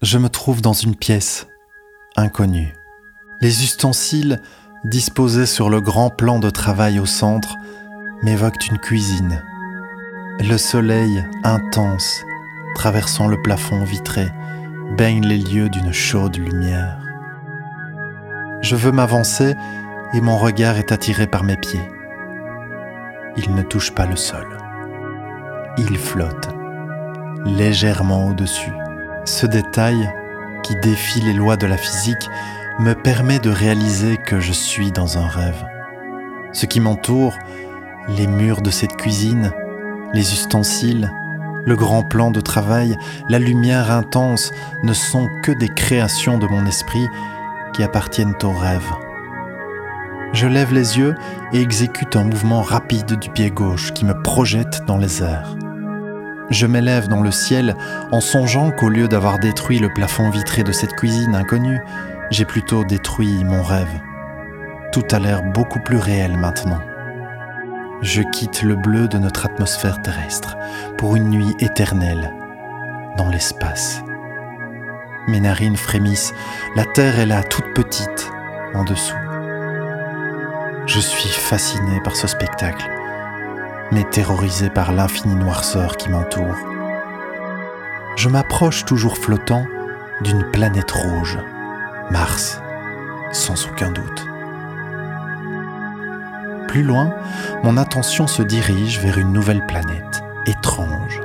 Je me trouve dans une pièce inconnue. Les ustensiles disposés sur le grand plan de travail au centre m'évoquent une cuisine. Le soleil intense traversant le plafond vitré baigne les lieux d'une chaude lumière. Je veux m'avancer et mon regard est attiré par mes pieds. Il ne touche pas le sol. Il flotte légèrement au-dessus. Ce détail, qui défie les lois de la physique, me permet de réaliser que je suis dans un rêve. Ce qui m'entoure, les murs de cette cuisine, les ustensiles, le grand plan de travail, la lumière intense ne sont que des créations de mon esprit qui appartiennent au rêve. Je lève les yeux et exécute un mouvement rapide du pied gauche qui me projette dans les airs. Je m'élève dans le ciel en songeant qu'au lieu d'avoir détruit le plafond vitré de cette cuisine inconnue, j'ai plutôt détruit mon rêve. Tout a l'air beaucoup plus réel maintenant. Je quitte le bleu de notre atmosphère terrestre pour une nuit éternelle dans l'espace. Mes narines frémissent, la Terre est là toute petite en dessous. Je suis fasciné par ce spectacle mais terrorisé par l'infinie noirceur qui m'entoure. Je m'approche toujours flottant d'une planète rouge, Mars, sans aucun doute. Plus loin, mon attention se dirige vers une nouvelle planète, étrange,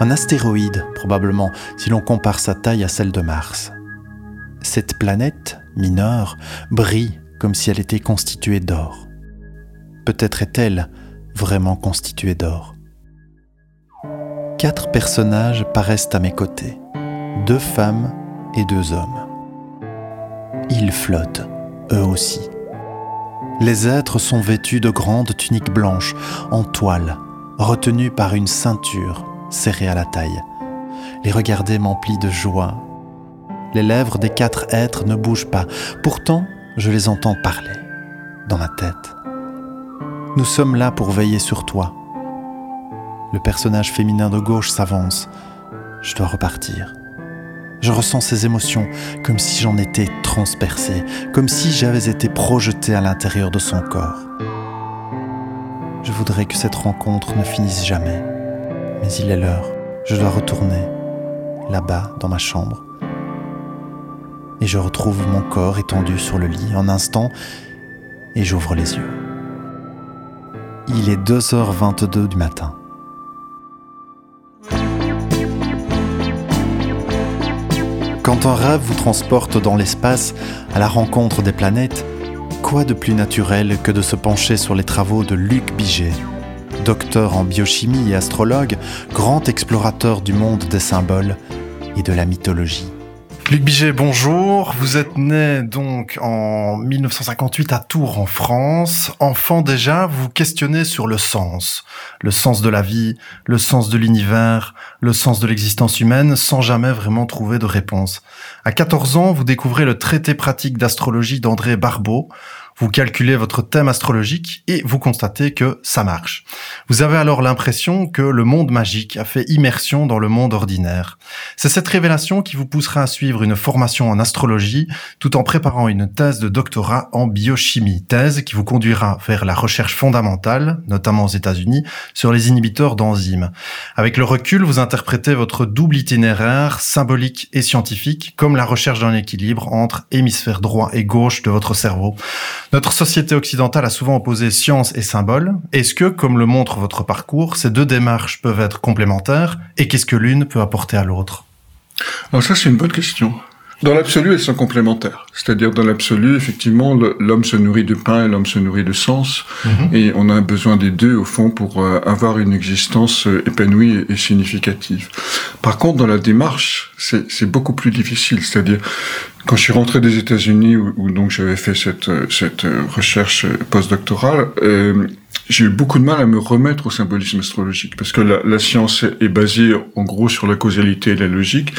un astéroïde probablement si l'on compare sa taille à celle de Mars. Cette planète, mineure, brille comme si elle était constituée d'or. Peut-être est-elle vraiment constitué d'or. Quatre personnages paraissent à mes côtés, deux femmes et deux hommes. Ils flottent, eux aussi. Les êtres sont vêtus de grandes tuniques blanches en toile, retenues par une ceinture serrée à la taille. Les regarder m'emplit de joie. Les lèvres des quatre êtres ne bougent pas, pourtant je les entends parler dans ma tête. Nous sommes là pour veiller sur toi. Le personnage féminin de gauche s'avance. Je dois repartir. Je ressens ces émotions comme si j'en étais transpercé, comme si j'avais été projeté à l'intérieur de son corps. Je voudrais que cette rencontre ne finisse jamais. Mais il est l'heure. Je dois retourner, là-bas, dans ma chambre. Et je retrouve mon corps étendu sur le lit un instant et j'ouvre les yeux. Il est 2h22 du matin. Quand un rêve vous transporte dans l'espace à la rencontre des planètes, quoi de plus naturel que de se pencher sur les travaux de Luc Biget, docteur en biochimie et astrologue, grand explorateur du monde des symboles et de la mythologie? Luc Biget, bonjour. Vous êtes né donc en 1958 à Tours en France. Enfant déjà, vous questionnez sur le sens. Le sens de la vie, le sens de l'univers, le sens de l'existence humaine sans jamais vraiment trouver de réponse. À 14 ans, vous découvrez le traité pratique d'astrologie d'André Barbeau vous calculez votre thème astrologique et vous constatez que ça marche. Vous avez alors l'impression que le monde magique a fait immersion dans le monde ordinaire. C'est cette révélation qui vous poussera à suivre une formation en astrologie tout en préparant une thèse de doctorat en biochimie, thèse qui vous conduira vers la recherche fondamentale, notamment aux États-Unis, sur les inhibiteurs d'enzymes. Avec le recul, vous interprétez votre double itinéraire symbolique et scientifique comme la recherche d'un équilibre entre hémisphère droit et gauche de votre cerveau. Notre société occidentale a souvent opposé science et symbole. Est-ce que, comme le montre votre parcours, ces deux démarches peuvent être complémentaires et qu'est-ce que l'une peut apporter à l'autre? Alors ça, c'est une bonne question. Dans l'absolu, elles sont complémentaires. C'est-à-dire, dans l'absolu, effectivement, l'homme se nourrit de pain et l'homme se nourrit de sens. Mhm. Et on a besoin des deux, au fond, pour euh, avoir une existence euh, épanouie et significative. Par contre, dans la démarche, c'est beaucoup plus difficile. C'est-à-dire, quand je suis rentré des États-Unis, où, donc j'avais fait cette, euh, cette recherche postdoctorale, euh, j'ai eu beaucoup de mal à me remettre au symbolisme astrologique parce que la, science est basée en gros sur la causalité et la logique.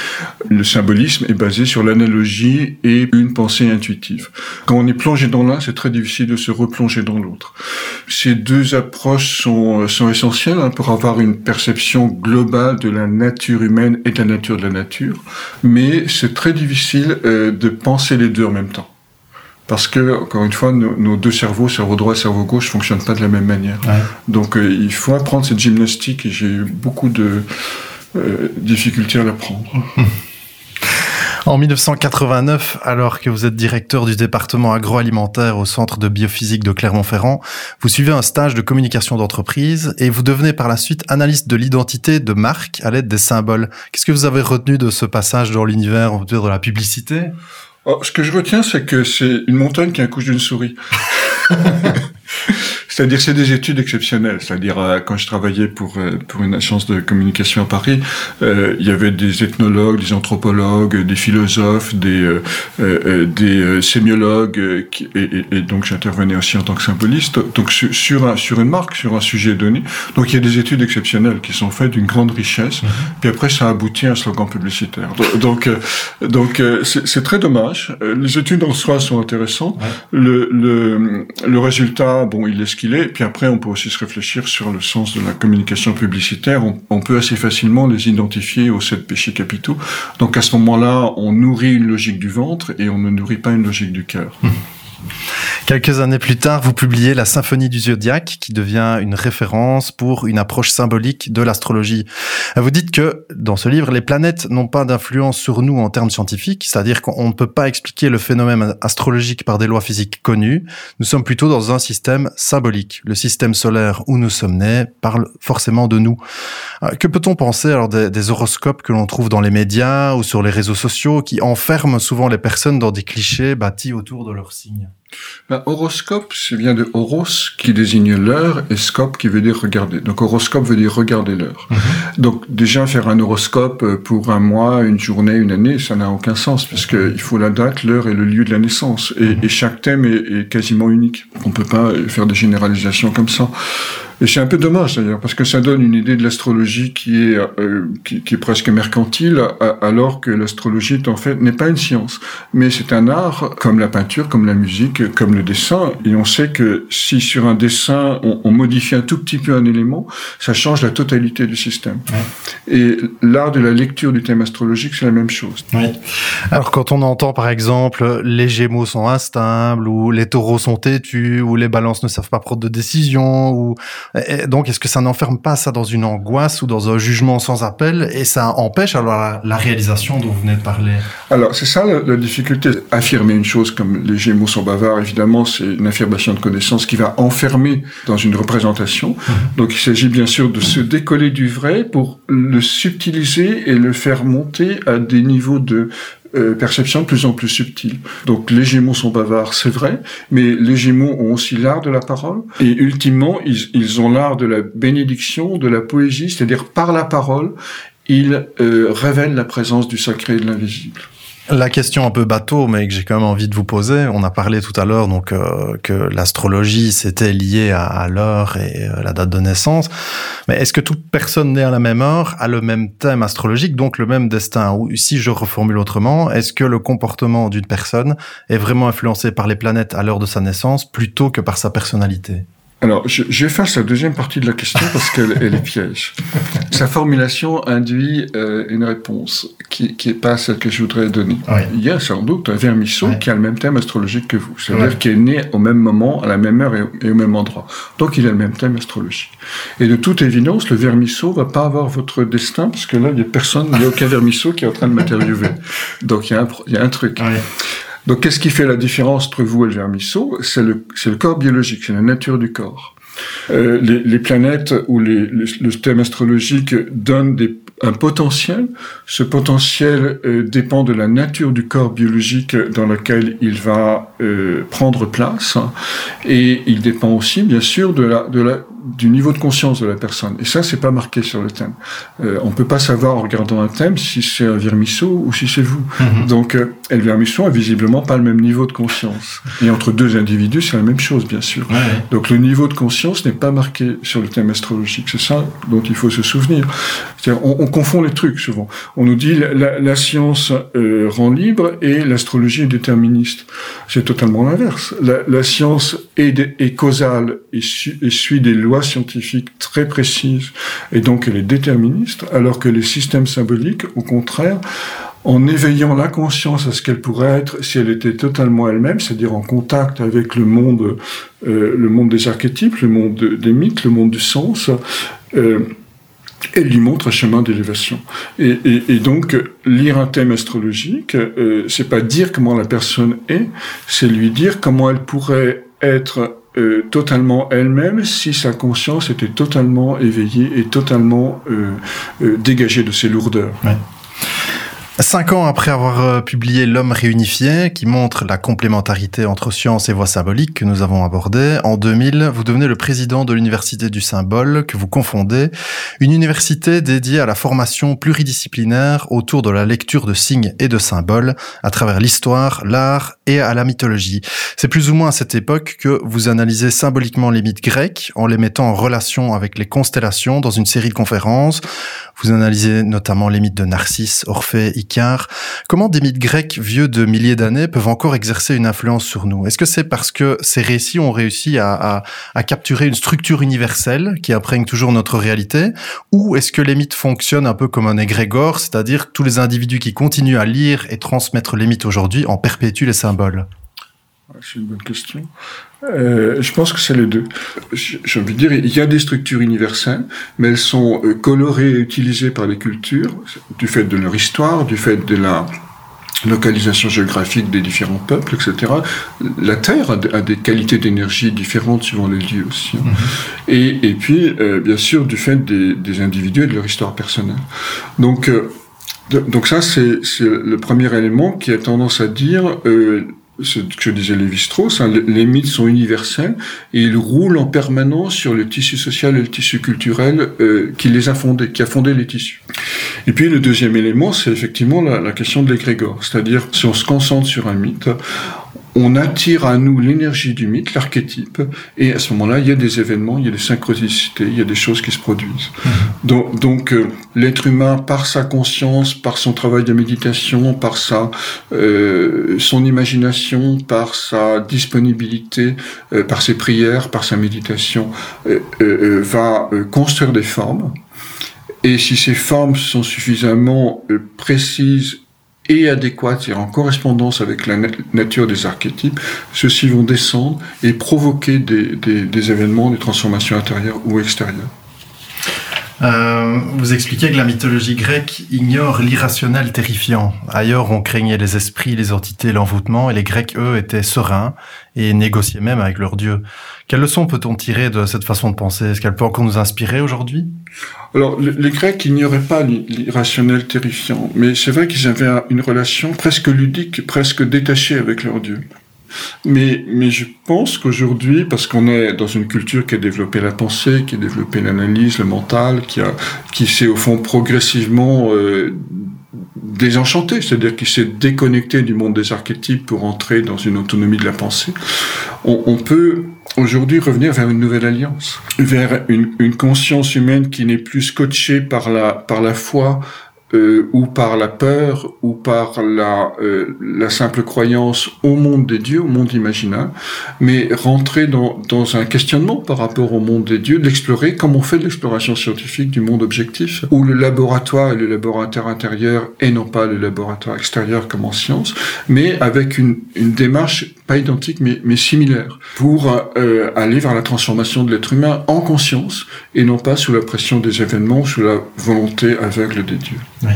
Le symbolisme est basé sur l'analogie et une pensée intuitive. Quand on est plongé dans l'un, c'est très difficile de se replonger dans l'autre. Ces deux approches sont, sont essentielles hein, pour avoir une perception globale de la nature humaine et de la nature de la nature, mais c'est très difficile euh, de penser les deux en même temps. Parce que, encore une fois, nos, deux cerveaux, cerveau droit et cerveau gauche, fonctionnent pas de la même manière. Donc, euh, il faut apprendre cette gymnastique et j'ai eu beaucoup de euh, difficultés à l'apprendre. En 1989, alors que vous êtes directeur du département agroalimentaire au Centre de biophysique de Clermont-Ferrand, vous suivez un stage de communication d'entreprise et vous devenez par la suite analyste de l'identité de marque à l'aide des symboles. Qu'est-ce que vous avez retenu de ce passage dans l'univers de la publicité? Oh, Ce que je retiens, c'est que c'est une montagne qui accouche d'une souris. C'est-à-dire c'est des études exceptionnelles. C'est-à-dire euh, quand je travaillais pour euh, pour une agence de communication à Paris, euh, il y avait des ethnologues, des anthropologues, des philosophes, des des sémiologues, qui, et, et, donc j'intervenais aussi en tant que symboliste. Donc sur sur, un, sur une marque, sur un sujet donné. Donc il y a des études exceptionnelles qui sont faites d'une grande richesse. Mm-hmm. Puis après ça aboutit à un slogan publicitaire. Donc donc c'est très dommage. Les études en soi sont intéressantes. Le, le le résultat, bon, il est et puis après, on peut aussi se réfléchir sur le sens de la communication publicitaire. On, peut assez facilement les identifier aux sept péchés capitaux. Donc à ce moment-là, on nourrit une logique du ventre et on ne nourrit pas une logique du cœur. Quelques années plus tard, vous publiez La Symphonie du Zodiaque, qui devient une référence pour une approche symbolique de l'astrologie. Vous dites que, dans ce livre, les planètes n'ont pas d'influence sur nous en termes scientifiques, c'est-à-dire qu'on ne peut pas expliquer le phénomène astrologique par des lois physiques connues. Nous sommes plutôt dans un système symbolique. Le système solaire où nous sommes nés parle forcément de nous. Euh, que peut-on penser alors des, des horoscopes que l'on trouve dans les médias ou sur les réseaux sociaux qui enferment souvent les personnes dans des clichés bâtis autour de leur signe ben, horoscope, c'est vient de horos qui désigne l'heure et scope qui veut dire regarder. Donc horoscope veut dire regarder l'heure. Mhm. Donc déjà faire un horoscope euh, pour un mois, une journée, une année, ça n'a aucun sens puisque il faut la date, l'heure et le lieu de la naissance. Et, mhm. chaque thème est, est, quasiment unique. On peut pas faire des généralisations comme ça. Et c'est un peu dommage d'ailleurs, parce que ça donne une idée de l'astrologie qui est euh, qui, qui, est presque mercantile, alors que l'astrologie en fait n'est pas une science, mais c'est un art comme la peinture, comme la musique, comme le dessin. Et on sait que si sur un dessin on, on modifie un tout petit peu un élément, ça change la totalité du système. Et l'art de la lecture du thème astrologique, c'est la même chose. Oui. Alors quand on entend par exemple les Gémeaux sont instables, ou les Taureaux sont têtus, ou les Balances ne savent pas prendre de décision, ou donc, est-ce que ça n'enferme pas ça dans une angoisse ou dans un jugement sans appel et ça empêche alors la, réalisation dont vous venez de parler? Alors, c'est ça la, difficulté. Affirmer une chose comme les Gémeaux sont bavards, évidemment, c'est une affirmation de connaissance qui va enfermer dans une représentation. Mhm. Donc, il s'agit bien sûr de se décoller du vrai pour le subtiliser et le faire monter à des niveaux de euh, perception de plus en plus subtile. Donc les Gémeaux sont bavards, c'est vrai, mais les Gémeaux ont aussi l'art de la parole, et ultimement, ils, ils ont l'art de la bénédiction, de la poésie, c'est-à-dire par la parole, ils euh, révèlent la présence du sacré et de l'invisible. La question un peu bateau, mais que j'ai quand même envie de vous poser. On a parlé tout à l'heure donc euh, que l'astrologie c'était lié à, l'heure et euh, la date de naissance. Mais est-ce que toute personne née à la même heure a le même thème astrologique, donc le même destin? Ou si je reformule autrement, est-ce que le comportement d'une personne est vraiment influencé par les planètes à l'heure de sa naissance plutôt que par sa personnalité? Alors, je, je, vais faire la deuxième partie de la question parce qu'elle elle est piège. Sa formulation induit euh, une réponse qui n'est pas celle que je voudrais donner. Il y a sans doute un vermisseau qui a le même thème astrologique que vous, c'est-à-dire qui est né au même moment, à la même heure et, au même endroit. Donc, il a le même thème astrologique. Et de toute évidence, le vermisseau va pas avoir votre destin parce que là, il n'y a personne, il n'y a aucun vermisseau qui est en train de m'interviewer. Donc, il y, a un, il y a un truc. Donc, qu'est-ce qui fait la différence entre vous et le vermisseau C'est le, le corps biologique, c'est la nature du corps. Euh, les, planètes ou le thème astrologique donnent des, un potentiel. Ce potentiel euh, dépend de la nature du corps biologique dans lequel il va euh, prendre place, et il dépend aussi, bien sûr, de la, de la, du niveau de conscience de la personne. Et ça, c'est pas marqué sur le thème. Euh, on peut pas savoir en regardant un thème si c'est un vermisseau ou si c'est vous. Mhm. Donc, euh, et le vermisseau a visiblement pas le même niveau de conscience. Et entre deux individus, c'est la même chose, bien sûr. Donc, le niveau de conscience n'est pas marqué sur le thème astrologique. C'est ça dont il faut se souvenir. On, on, confond les trucs souvent. On nous dit la, la science euh, rend libre et l'astrologie est déterministe. C'est totalement l'inverse. La, la, science est, est causale et, su, et suit des lois loi scientifique très précise et donc elle est déterministe, alors que les systèmes symboliques, au contraire, en éveillant la conscience à ce qu'elle pourrait être si elle était totalement elle-même, c'est-à-dire en contact avec le monde, euh, le monde des archétypes, le monde des mythes, le monde du sens, euh, elle lui montre un chemin d'élévation. Et, donc, lire un thème astrologique, euh, c'est pas dire comment la personne est, c'est lui dire comment elle pourrait être euh, totalement elle-même si sa conscience était totalement éveillée et totalement euh, euh dégagée de ses lourdeurs. Cinq ans après avoir euh, publié L'homme réunifié, qui montre la complémentarité entre science et voix symbolique que nous avons abordé, en 2000, vous devenez le président de l'Université du Symbole, que vous confondez, une université dédiée à la formation pluridisciplinaire autour de la lecture de signes et de symboles à travers l'histoire, l'art et à la mythologie. C'est plus ou moins à cette époque que vous analysez symboliquement les mythes grecs en les mettant en relation avec les constellations dans une série de conférences. Vous analysez notamment les mythes de Narcisse, Orphée, Icare. Comment des mythes grecs vieux de milliers d'années peuvent encore exercer une influence sur nous? Est-ce que c'est parce que ces récits ont réussi à, à, à, capturer une structure universelle qui imprègne toujours notre réalité? Ou est-ce que les mythes fonctionnent un peu comme un égrégore, c'est-à-dire tous les individus qui continuent à lire et transmettre les mythes aujourd'hui en perpétuent les symboles? C'est une bonne question. Euh, je pense que c'est les deux. J'ai envie de dire, il y a des structures universelles, mais elles sont euh, colorées et utilisées par les cultures, du fait de leur histoire, du fait de la localisation géographique des différents peuples, etc. La Terre a, des qualités d'énergie différentes suivant les lieux aussi. Hein. Mm-hmm. Et, et, puis, euh, bien sûr, du fait des, des, individus et de leur histoire personnelle. Donc, euh, donc ça, c'est le premier élément qui a tendance à dire euh, ce que disait Lévi-Strauss, hein, les mythes sont universels et ils roulent en permanence sur le tissu social et le tissu culturel euh, qui les a fondés, qui a fondé les tissus. Et puis le deuxième élément, c'est effectivement la, question de l'égrégore, c'est-à-dire si on se concentre sur un mythe, on attire à nous l'énergie du mythe, l'archétype, et à ce moment-là, il y a des événements, il y a des synchronicités, il y a des choses qui se produisent. Mmh. Donc, donc euh, l'être humain, par sa conscience, par son travail de méditation, par sa euh, son imagination, par sa disponibilité, euh, par ses prières, par sa méditation, euh, euh, va construire des formes. Et si ces formes sont suffisamment précises et adéquate, c'est-à-dire en correspondance avec la nature des archétypes, ceux-ci vont descendre et provoquer des, des, événements, des transformations intérieures ou extérieures. Euh, vous expliquez que la mythologie grecque ignore l'irrationnel terrifiant. Ailleurs, on craignait les esprits, les entités, l'envoûtement, et les Grecs, eux, étaient sereins et négociaient même avec leurs dieux. Quelle leçon peut-on tirer de cette façon de penser? Est-ce qu'elle peut encore nous inspirer aujourd'hui? Alors, les Grecs ignoraient pas l'irrationnel terrifiant, mais c'est vrai qu'ils avaient une relation presque ludique, presque détachée avec leurs dieux. Mais, je pense qu'aujourd'hui, parce qu'on est dans une culture qui a développé la pensée, qui a développé l'analyse, le mental, qui, s'est au fond progressivement euh, désenchanté, c'est-à-dire qui s'est déconnecté du monde des archétypes pour entrer dans une autonomie de la pensée, on, peut aujourd'hui revenir vers une nouvelle alliance, vers une, conscience humaine qui n'est plus scotchée par la foi, euh, ou par la peur, ou par la, euh, la simple croyance au monde des dieux, au monde imaginaire, mais rentrer dans, dans un questionnement par rapport au monde des dieux, d'explorer comme on fait l'exploration scientifique du monde objectif, où le laboratoire est le laboratoire intérieur et non pas le laboratoire extérieur comme en science, mais avec une, une démarche pas identique mais, mais similaire, pour euh, aller vers la transformation de l'être humain en conscience et non pas sous la pression des événements, sous la volonté aveugle des dieux. Oui.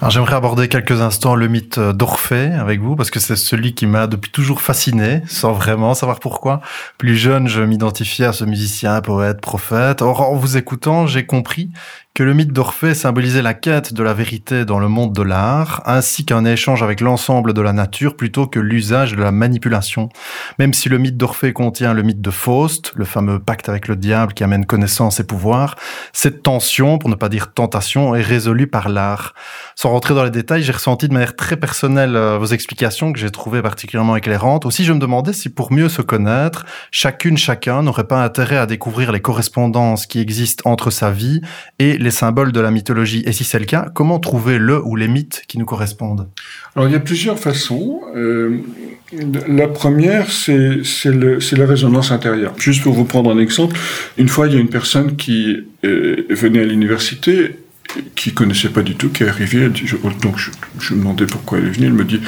Alors j'aimerais aborder quelques instants le mythe d'Orphée avec vous parce que c'est celui qui m'a depuis toujours fasciné, sans vraiment savoir pourquoi. Plus jeune, je m'identifiais à ce musicien, poète, prophète. Or, en vous écoutant, j'ai compris que le mythe d'Orphée symbolisait la quête de la vérité dans le monde de l'art, ainsi qu'un échange avec l'ensemble de la nature plutôt que l'usage de la manipulation. Même si le mythe d'Orphée contient le mythe de Faust, le fameux pacte avec le diable qui amène connaissance et pouvoir, cette tension, pour ne pas dire tentation, est résolue par l'art. Sans rentrer dans les détails, j'ai ressenti de manière très personnelle euh, vos explications que j'ai trouvées particulièrement éclairantes. Aussi, je me demandais si pour mieux se connaître, chacune, chacun n'aurait pas intérêt à découvrir les correspondances qui existent entre sa vie et les symboles de la mythologie Et si c'est le cas, comment trouver le ou les mythes qui nous correspondent? Alors il y a plusieurs façons. Euh, la première, c'est la résonance intérieure. Juste pour vous prendre un exemple, une fois il y a une personne qui euh, venait à l'université qui connaissait pas du tout, qui est arrivée, donc je, je, me demandais pourquoi elle est venue, elle me dit,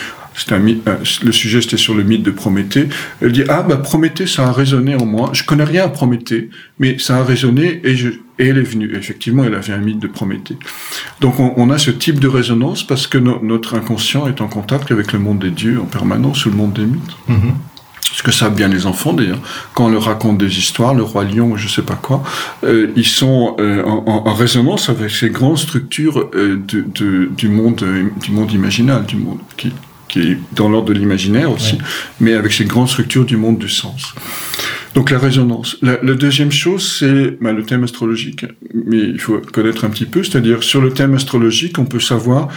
un euh, le sujet c'était sur le mythe de Prométhée. Elle dit ah bah Prométhée ça a résonné en moi. Je connais rien à Prométhée, mais ça a résonné et, je, elle est venue. effectivement, elle avait un mythe de Prométhée. Donc on, on a ce type de résonance parce que notre inconscient est en contact avec le monde des dieux en permanence ou le monde des mythes. Mm-hmm. Ce que savent bien les enfants d'ailleurs. Quand on leur raconte des histoires, le roi lion ou je sais pas quoi, euh, ils sont euh, en, en, résonance avec ces grandes structures euh, de, de, du monde, du monde imaginal, du monde qui, qui est dans l'ordre de l'imaginaire aussi, mais avec ces grandes structures du monde du sens. Donc la résonance. La, deuxième chose, c'est bah, le thème astrologique, mais il faut connaître un petit peu, c'est-à-dire sur le thème astrologique, on peut savoir,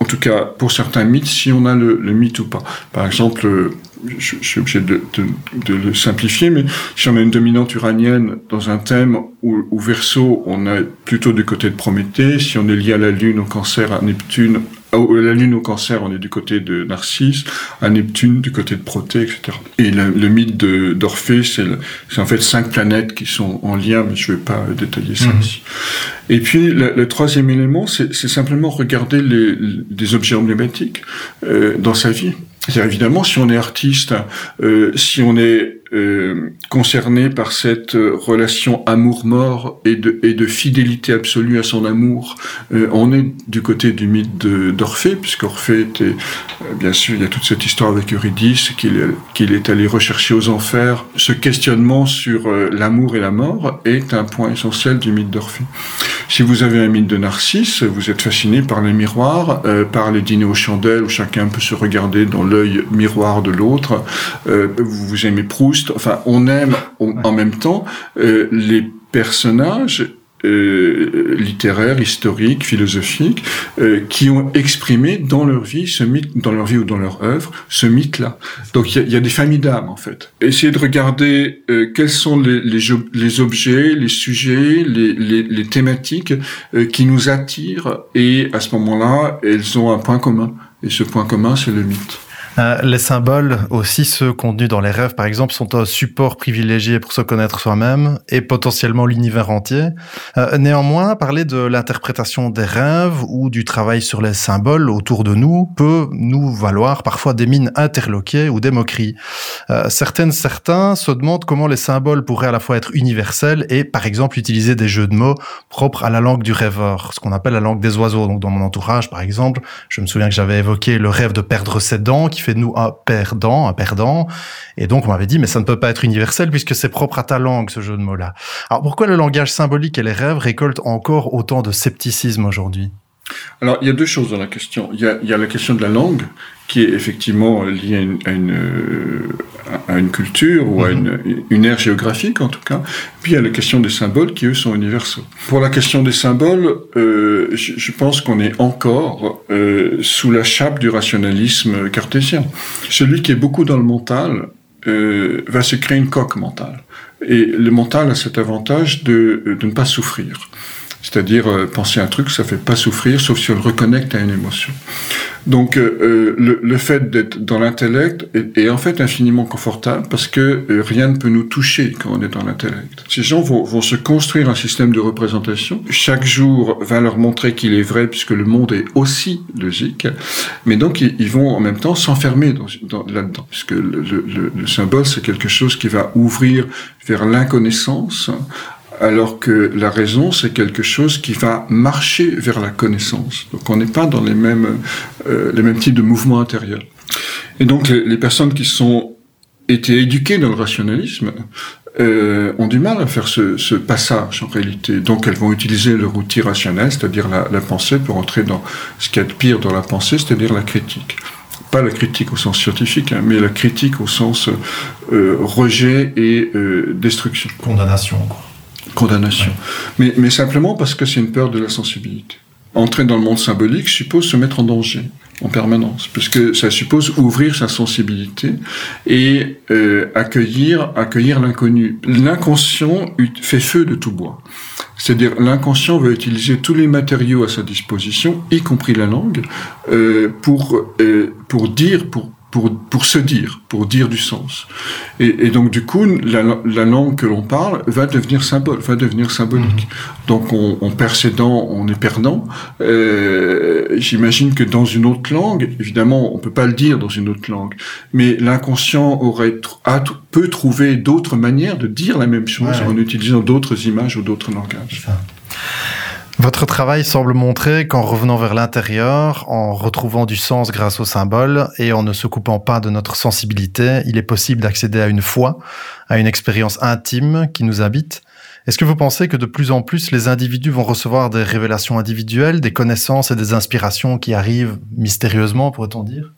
en tout cas pour certains mythes, si on a le, le mythe ou pas. Par exemple, je, suis obligé de, de, le simplifier, mais si on a une dominante uranienne dans un thème où, où Verseau, on est plutôt du côté de Prométhée, si on est lié à la Lune, au Cancer, à Neptune, la Lune au Cancer, on est du côté de Narcisse, à Neptune du côté de Protée, etc. Et le, mythe d'Orphée, c'est en fait cinq planètes qui sont en lien, mais je ne vais pas détailler ça mhm. ici. Et puis le, troisième élément, c'est simplement regarder les, des objets emblématiques euh, dans sa vie. C'est évidemment, si on est artiste, euh, si on est euh, concerné par cette euh, relation amour-mort et de, et de fidélité absolue à son amour, euh, on est du côté du mythe d'Orphée, puisqu'Orphée était, euh, bien sûr, il y a toute cette histoire avec Eurydice, qu'il qu'il est allé rechercher aux enfers. Ce questionnement sur l'amour et la mort est un point essentiel du mythe d'Orphée. Si vous avez un mythe de Narcisse, vous êtes fasciné par les miroirs, par les dîners aux chandelles où chacun peut se regarder dans l'œil miroir de l'autre. vous aimez Proust, enfin, on aime en même temps euh, les personnages euh, littéraires, historiques, philosophiques, euh, qui ont exprimé dans leur vie ce mythe, dans leur vie ou dans leur œuvre, ce mythe-là. Donc il y, a, des familles d'âmes en fait. Essayez de regarder quels sont les, les, objets, les sujets, les, les thématiques qui nous attirent, et à ce moment-là, elles ont un point commun. Et ce point commun, c'est le mythe. Euh, les symboles, aussi ceux contenus dans les rêves, par exemple, sont un support privilégié pour se connaître soi-même et potentiellement l'univers entier. Euh, néanmoins, parler de l'interprétation des rêves ou du travail sur les symboles autour de nous peut nous valoir parfois des mines interloquées ou des moqueries. Euh, certaines, certains se demandent comment les symboles pourraient à la fois être universels et, par exemple, utiliser des jeux de mots propres à la langue du rêveur, ce qu'on appelle la langue des oiseaux. Donc, dans mon entourage, par exemple, je me souviens que j'avais évoqué le rêve de perdre ses dents, qui fait de nous un perdant, un perdant. Et donc, on m'avait dit, mais ça ne peut pas être universel puisque c'est propre à ta langue, ce jeu de mots-là. Alors, pourquoi le langage symbolique et les rêves récoltent encore autant de scepticisme aujourd'hui? Alors, il y a deux choses dans la question. Il y a, il y a la question de la langue, qui est effectivement liée à une, à une, culture ou à mhm. une, une, ère géographique, en tout cas. Puis il y a la question des symboles, qui eux sont universaux. Pour la question des symboles, euh, je, je, pense qu'on est encore euh, sous la chape du rationalisme cartésien. Celui qui est beaucoup dans le mental euh, va se créer une coque mentale. Et le mental a cet avantage de, de ne pas souffrir. C'est-à-dire, euh, penser un truc, ça fait pas souffrir, sauf si on le reconnecte à une émotion. Donc, euh, euh, le, le, fait d'être dans l'intellect est, est, en fait infiniment confortable parce que rien ne peut nous toucher quand on est dans l'intellect. Ces gens vont, vont, se construire un système de représentation. Chaque jour va leur montrer qu'il est vrai puisque le monde est aussi logique. Mais donc, ils, ils vont en même temps s'enfermer dans, dans, là-dedans. Puisque le, le, le symbole, c'est quelque chose qui va ouvrir vers l'inconnaissance alors que la raison, c'est quelque chose qui va marcher vers la connaissance. Donc on n'est pas dans les mêmes, euh, les mêmes types de mouvements intérieurs. Et donc les, les personnes qui sont été éduquées dans le rationalisme euh, ont du mal à faire ce, ce, passage en réalité. Donc elles vont utiliser leur outil rationnel, c'est-à-dire la, la, pensée, pour entrer dans ce qu'il y a de pire dans la pensée, c'est-à-dire la critique. Pas la critique au sens scientifique, hein, mais la critique au sens euh, rejet et euh, destruction. Condamnation, quoi condamnation. Mais, simplement parce que c'est une peur de la sensibilité. Entrer dans le monde symbolique suppose se mettre en danger. en permanence, puisque ça suppose ouvrir sa sensibilité et euh, accueillir, accueillir l'inconnu. L'inconscient fait feu de tout bois. C'est-à-dire l'inconscient veut utiliser tous les matériaux à sa disposition, y compris la langue, euh, pour euh, pour dire, pour pour, pour se dire, pour dire du sens. Et, et donc du coup, la, la langue que l'on parle va devenir symbole, va devenir symbolique. Mhm. Donc on, on perd ses dents, on est perdant. Euh, J'imagine que dans une autre langue, évidemment, on peut pas le dire dans une autre langue, mais l'inconscient aurait a, peut trouver d'autres manières de dire la même chose ouais. en utilisant d'autres images ou d'autres langages. Votre travail semble montrer qu'en revenant vers l'intérieur, en retrouvant du sens grâce aux symboles et en ne se coupant pas de notre sensibilité, il est possible d'accéder à une foi, à une expérience intime qui nous habite. Est-ce que vous pensez que de plus en plus les individus vont recevoir des révélations individuelles, des connaissances et des inspirations qui arrivent mystérieusement, pourrait-on dire?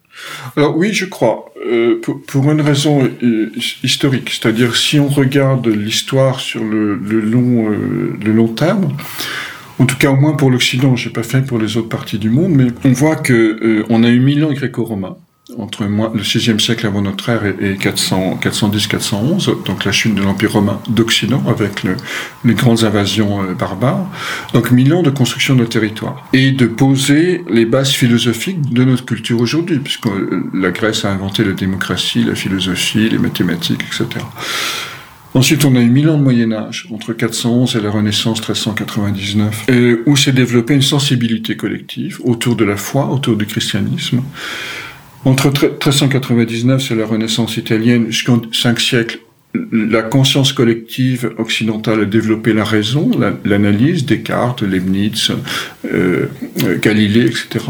Alors oui, je crois, euh, pour, pour, une raison euh, historique, c'est-à-dire si on regarde l'histoire sur le, le long, euh, le long terme, en tout cas au moins pour l'Occident, j'ai pas fait pour les autres parties du monde, mais on voit que euh, on a eu mille ans gréco-romains entre le 6e siècle avant notre ère et 410-411, donc la chute de l'Empire romain d'Occident avec le, les grandes invasions euh, barbares. Donc mille ans de construction de territoire et de poser les bases philosophiques de notre culture aujourd'hui, puisque euh, la Grèce a inventé la démocratie, la philosophie, les mathématiques, etc. Ensuite, on a eu mille ans de Moyen Âge, entre 411 et la Renaissance 1399, et où s'est développée une sensibilité collective autour de la foi, autour du christianisme. Entre 1399 et la Renaissance italienne, jusqu'en cinq siècles, la conscience collective occidentale a développé la raison, l'analyse, Descartes, Leibniz, euh, Galilée, etc.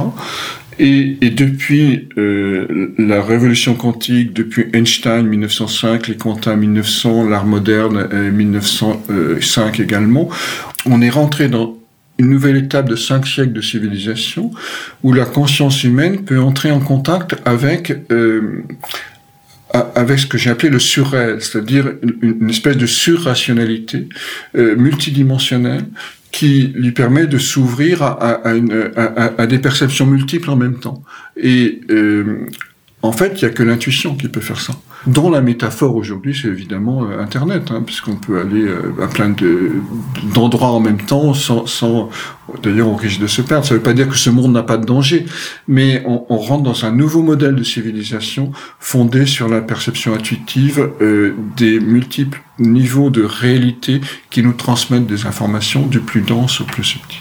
Et, et depuis euh, la révolution quantique, depuis Einstein 1905, les quantins 1900, l'art moderne euh, 1905 également, on est rentré dans une nouvelle étape de cinq siècles de civilisation où la conscience humaine peut entrer en contact avec euh, avec ce que j'ai appelé le surréel, c'est-à-dire une, espèce de surrationalité euh, multidimensionnelle qui lui permet de s'ouvrir à, des perceptions multiples en même temps. Et euh, en fait, il n'y a que l'intuition qui peut faire ça. Dans la métaphore aujourd'hui, c'est évidemment euh, Internet, hein, puisqu'on peut aller euh, à plein d'endroits en même temps sans, sans d'ailleurs on risque de se perdre. Ça ne veut pas dire que ce monde n'a pas de danger, mais on, on, rentre dans un nouveau modèle de civilisation fondé sur la perception intuitive euh, des multiples niveaux de réalité qui nous transmettent des informations du plus dense au plus subtil.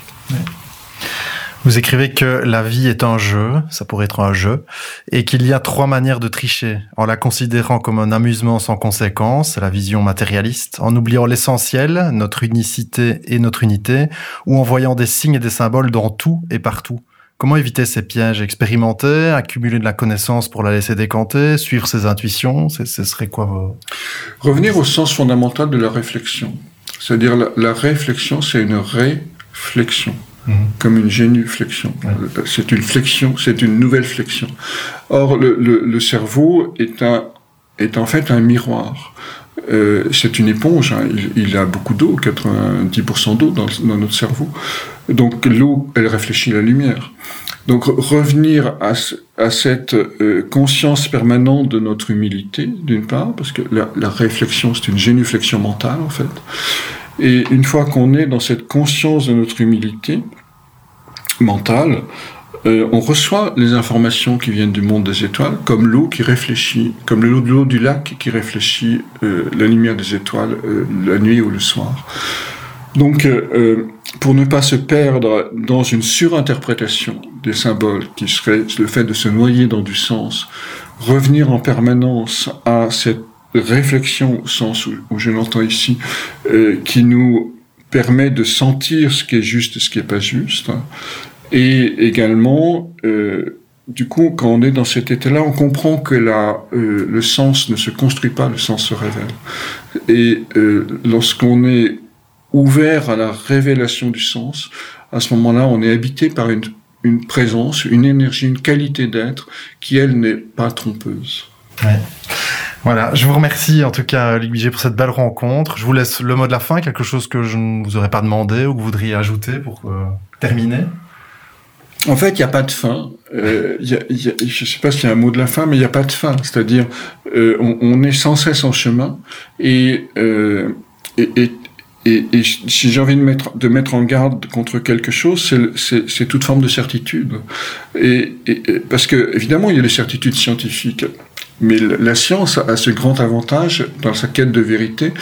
Vous écrivez que la vie est un jeu, ça pourrait être un jeu, et qu'il y a trois manières de tricher, en la considérant comme un amusement sans conséquence, la vision matérialiste, en oubliant l'essentiel, notre unicité et notre unité, ou en voyant des signes et des symboles dans tout et partout. Comment éviter ces pièges Expérimenter, accumuler de la connaissance pour la laisser décanter, suivre ses intuitions Ce serait quoi vos... Revenir au sens fondamental de la réflexion. C'est-à-dire la, la réflexion, c'est une réflexion. Mmh. comme une génuflexion. C'est une flexion, c'est une nouvelle flexion. Or, le, le, le, cerveau est, un, est en fait un miroir. Euh, c'est une éponge, hein. il, il, a beaucoup d'eau, 90% d'eau dans, dans, notre cerveau. Donc l'eau, elle réfléchit la lumière. Donc revenir à, à cette euh, conscience permanente de notre humilité, d'une part, parce que la, la réflexion, c'est une génuflexion mentale en fait. Et une fois qu'on est dans cette conscience de notre humilité mentale, euh, on reçoit les informations qui viennent du monde des étoiles, comme l'eau qui réfléchit, comme l'eau du lac qui réfléchit euh, la lumière des étoiles euh, la nuit ou le soir. Donc, pour ne pas se perdre dans une surinterprétation des symboles, qui serait le fait de se noyer dans du sens, revenir en permanence à cette réflexion au sens où, je l'entends ici, euh, qui nous permet de sentir ce qui est juste et ce qui n'est pas juste. Et également, euh, du coup, quand on est dans cet état-là, on comprend que la, euh, le sens ne se construit pas, le sens se révèle. Et lorsqu'on est ouvert à la révélation du sens, à ce moment-là, on est habité par une, une présence, une énergie, une qualité d'être qui, elle, n'est pas trompeuse. Voilà, je vous remercie en tout cas, Luigi, pour cette belle rencontre. Je vous laisse le mot de la fin, quelque chose que je ne vous aurais pas demandé ou que vous voudriez ajouter pour euh, terminer? En fait, il n'y a pas de fin. Euh, je ne sais pas s'il y a un mot de la fin, mais il n'y a pas de fin. C'est-à-dire, euh, on, est sans cesse en chemin. Et si j'ai envie de mettre, de mettre en garde contre quelque chose, c'est toute forme de certitude. Et, parce que, évidemment, il y a les certitudes scientifiques. Mais la science a ce grand avantage, dans sa quête de vérité,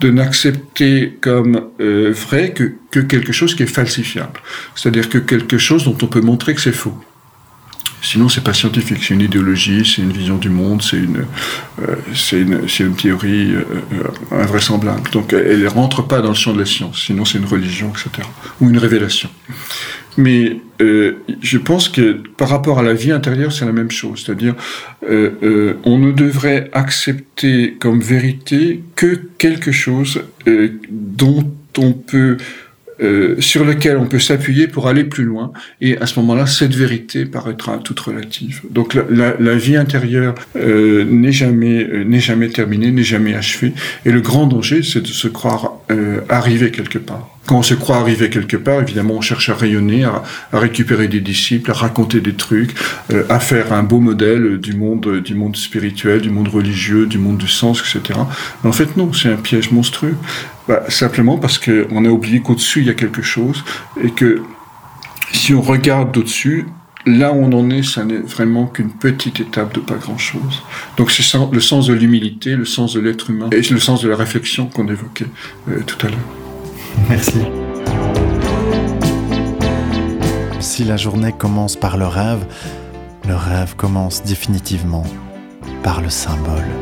de n'accepter comme euh, vrai que, que quelque chose qui est falsifiable. C'est-à-dire que quelque chose dont on peut montrer que c'est faux. Sinon, c'est pas scientifique, c'est une idéologie, c'est une vision du monde, c'est une, euh, une, une, théorie euh, invraisemblable. Donc, elle rentre pas dans le champ de la science. Sinon, c'est une religion, etc. Ou une révélation. Mais euh, je pense que par rapport à la vie intérieure, c'est la même chose. C'est-à-dire, euh, euh, on ne devrait accepter comme vérité que quelque chose dont on peut sur lequel on peut s'appuyer pour aller plus loin. Et à ce moment-là, cette vérité paraîtra toute relative. Donc la, vie intérieure n'est jamais n'est jamais terminée, n'est jamais achevée. Et le grand danger, c'est de se croire arrivé quelque part. Quand on se croit arrivé quelque part, évidemment, on cherche à rayonner, à, récupérer des disciples, à raconter des trucs, euh, à faire un beau modèle du monde, du monde spirituel, du monde religieux, du monde du sens, etc. Mais en fait, non, c'est un piège monstrueux. Bah, simplement parce qu'on a oublié qu'au-dessus, il y a quelque chose et que si on regarde d'au-dessus, là où on en est, ça n'est vraiment qu'une petite étape de pas grand-chose. Donc c'est le sens de l'humilité, le sens de l'être humain et le sens de la réflexion qu'on évoquait euh, tout à l'heure. Merci. Si la journée commence par le rêve, le rêve commence définitivement par le symbole.